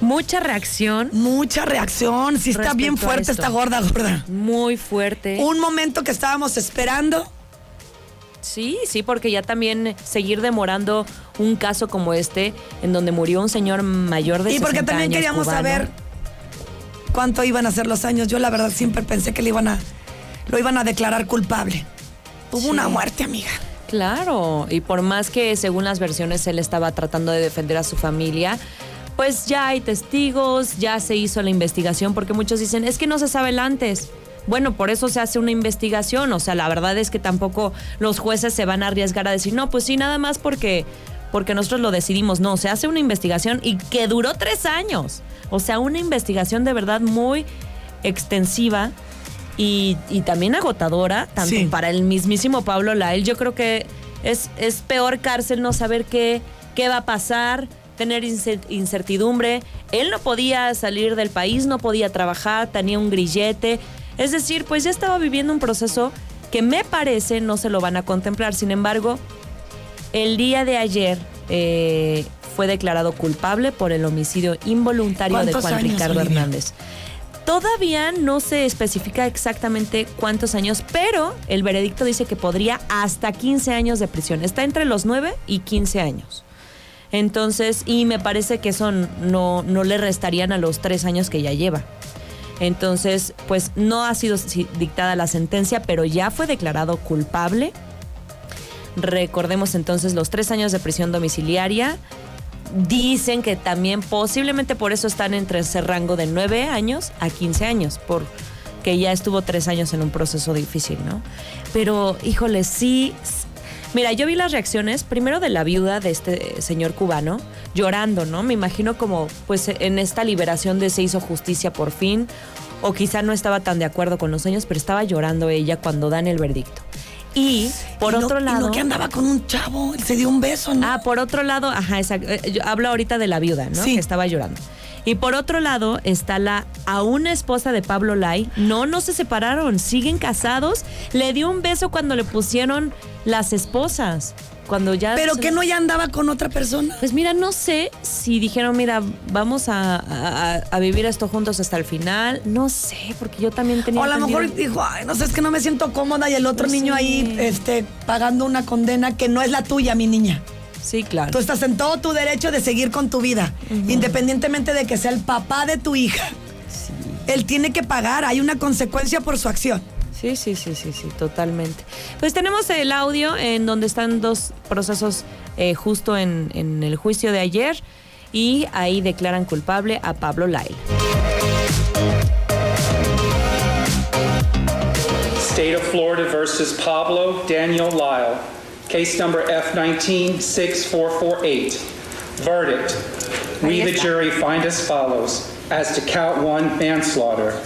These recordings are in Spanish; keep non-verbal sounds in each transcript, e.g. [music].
Mucha reacción. Mucha reacción. Sí está bien fuerte esta gorda, gorda. Muy fuerte. Un momento que estábamos esperando. Sí, sí, porque ya también seguir demorando un caso como este, en donde murió un señor mayor de Y porque 60 también años, queríamos cubano. saber cuánto iban a ser los años. Yo la verdad siempre pensé que le iban a, lo iban a declarar culpable. Hubo Sí. una muerte, amiga. Claro, y por más que según las versiones él estaba tratando de defender a su familia, pues ya hay testigos, ya se hizo la investigación, porque muchos dicen, es que no se sabe el antes. Bueno, por eso se hace una investigación, o sea, la verdad es que tampoco los jueces se van a arriesgar a decir, no, pues sí, nada más porque, porque nosotros lo decidimos. No, se hace una investigación y que duró tres años. O sea, una investigación de verdad muy extensiva y, y también agotadora, tanto Sí. para el mismísimo Pablo Lael. Yo creo que es, es peor cárcel no saber qué, qué va a pasar, tener incer- incertidumbre. Él no podía salir del país, no podía trabajar, tenía un grillete. Es decir, pues ya estaba viviendo un proceso que me parece no se lo van a contemplar. Sin embargo, el día de ayer eh, fue declarado culpable por el homicidio involuntario de ¿Cuántos Juan años, Ricardo Olivia? Hernández. Todavía no se especifica exactamente cuántos años, pero el veredicto dice que podría hasta 15 años de prisión. Está entre los 9 y 15 años. Entonces, y me parece que eso no, no le restarían a los tres años que ya lleva. Entonces, pues no ha sido si- dictada la sentencia, pero ya fue declarado culpable. Recordemos entonces los tres años de prisión domiciliaria. Dicen que también posiblemente por eso están entre ese rango de 9 años a 15 años, porque ya estuvo tres años en un proceso difícil, ¿no? Pero, híjole, sí. Mira, yo vi las reacciones, primero de la viuda de este señor cubano, llorando, ¿no? Me imagino como, pues, en esta liberación de se hizo justicia por fin, o quizá no estaba tan de acuerdo con los años, pero estaba llorando ella cuando dan el verdicto. Y, por Y no- otro y lado... no que andaba con un chavo, se dio un beso, ¿no? Ah, por otro lado, ajá, exacto. Eh, Yo hablo ahorita de la viuda, ¿no? Sí. Que estaba llorando. Y por otro lado está la aún esposa de Pablo Lai. No, no se separaron, siguen casados. Le dio un beso cuando le pusieron las esposas. Cuando ya. Pero se- que no ya andaba con otra persona. Pues mira, no sé si dijeron, mira, vamos a, a- a vivir esto juntos hasta el final. No sé, porque yo también tenía. O a lo entendido- mejor dijo, ay, no sé, es que no me siento cómoda y el otro Pues niño ahí este, pagando una condena que no es la tuya, mi niña. Sí, claro. Tú estás en todo tu derecho de seguir con tu vida, independientemente de que sea el papá de tu hija. Él tiene que pagar, hay una consecuencia por su acción. Sí, sí, sí, sí, sí, totalmente. Pues tenemos el audio en donde están dos procesos eh, justo en, en el juicio de ayer y ahí declaran culpable a Pablo Lyle. State of Florida versus Pablo Daniel Lyle. Case number F19-6448. Verdict. We, the jury, find as follows. As to count one, manslaughter.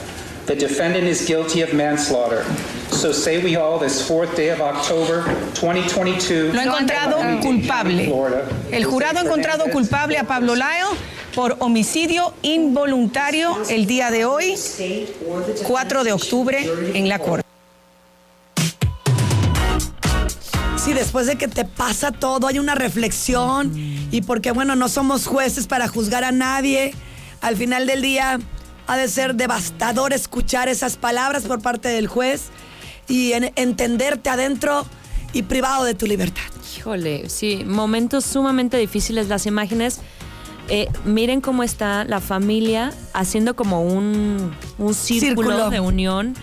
The defendant is guilty of manslaughter. So say we all this fourth day of October 2022. Lo encontrado culpable. El jurado ha encontrado culpable a Pablo Lyle por homicidio involuntario el día de hoy, 4 de octubre, en la corte. Después de que te pasa todo, hay una reflexión y porque, bueno, no somos jueces para juzgar a nadie, al final del día ha de ser devastador escuchar esas palabras por parte del juez y en- entenderte adentro y privado de tu libertad. Híjole, sí, momentos sumamente difíciles. Las imágenes, eh, miren cómo está la familia haciendo como un, un círculo, Círculo. de unión,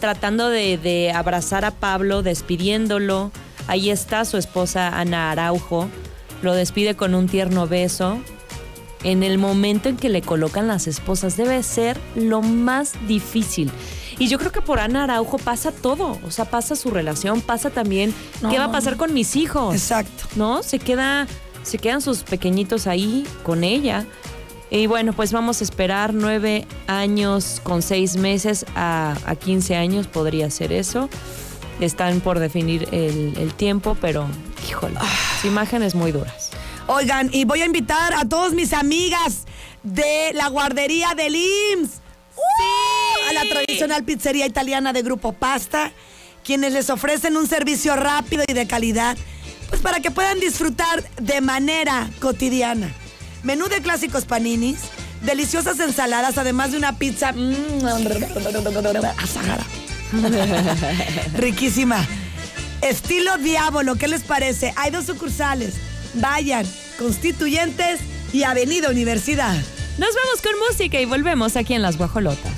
tratando de, de abrazar a Pablo, despidiéndolo. Ahí está su esposa Ana Araujo, lo despide con un tierno beso. En el momento en que le colocan las esposas debe ser lo más difícil. Y yo creo que por Ana Araujo pasa todo, o sea, pasa su relación, pasa también No, qué va a pasar con mis hijos. Exacto. ¿no? Se queda, se quedan sus pequeñitos ahí con ella. Y bueno, pues vamos a esperar nueve años con seis meses a, a 15 años, podría ser eso. Están por definir el, el tiempo, pero híjole, imágenes muy duras. Oigan, y voy a invitar a todas mis amigas de la guardería del IMSS. A la tradicional pizzería italiana de Grupo Pasta, quienes les ofrecen un servicio rápido y de calidad, pues para que puedan disfrutar de manera cotidiana. Menú de clásicos paninis, deliciosas ensaladas, además de una pizza mm, [laughs] asagara. [laughs] Riquísima. Estilo Diablo, ¿qué les parece? Hay dos sucursales. Vayan, Constituyentes y Avenida Universidad. Nos vamos con música y volvemos aquí en Las Guajolotas.